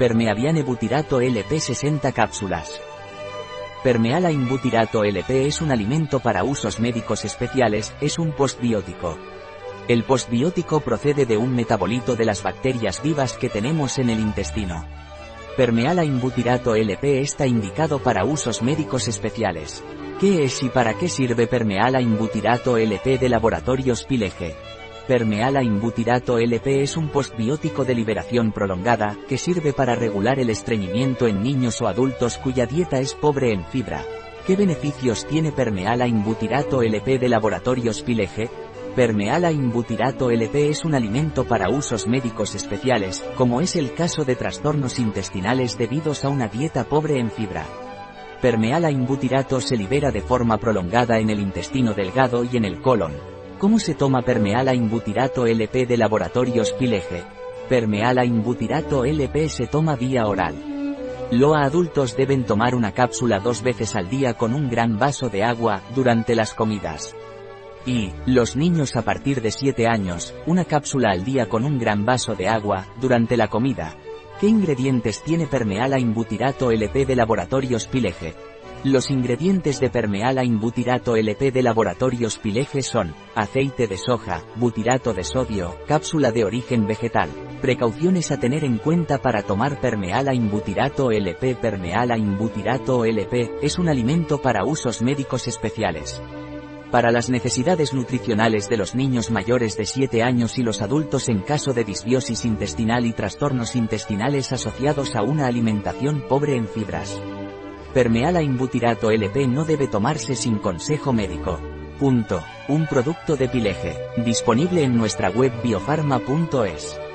Permeaviane butirato LP 60 cápsulas. Permeala butirato LP es un alimento para usos médicos especiales, es un postbiótico. El postbiótico procede de un metabolito de las bacterias vivas que tenemos en el intestino. Permeala butirato LP está indicado para usos médicos especiales. ¿Qué es y para qué sirve Permeala butirato LP de Laboratorios Pileje? Permeala imbutirato LP es un postbiótico de liberación prolongada, que sirve para regular el estreñimiento en niños o adultos cuya dieta es pobre en fibra. ¿Qué beneficios tiene Permeala imbutirato LP de Laboratorios Pileje? Permeala imbutirato LP es un alimento para usos médicos especiales, como es el caso de trastornos intestinales debidos a una dieta pobre en fibra. Permeala imbutirato se libera de forma prolongada en el intestino delgado y en el colon, ¿Cómo se toma permeala imbutirato LP de laboratorios Pileje? Permeala imbutirato LP se toma vía oral. Los adultos deben tomar una cápsula dos veces al día con un gran vaso de agua, durante las comidas. Y, los niños a partir de 7 años, una cápsula al día con un gran vaso de agua, durante la comida. ¿Qué ingredientes tiene permeala imbutirato LP de laboratorios Pileje? Los ingredientes de permeala butirato LP de laboratorios Pileje son, aceite de soja, butirato de sodio, cápsula de origen vegetal. Precauciones a tener en cuenta para tomar permeala butirato LP Permeala butirato LP es un alimento para usos médicos especiales. Para las necesidades nutricionales de los niños mayores de 7 años y los adultos en caso de disbiosis intestinal y trastornos intestinales asociados a una alimentación pobre en fibras. Permeala imbutirato LP no debe tomarse sin consejo médico. Punto. Un producto de Pileje, disponible en nuestra web biofarma.es.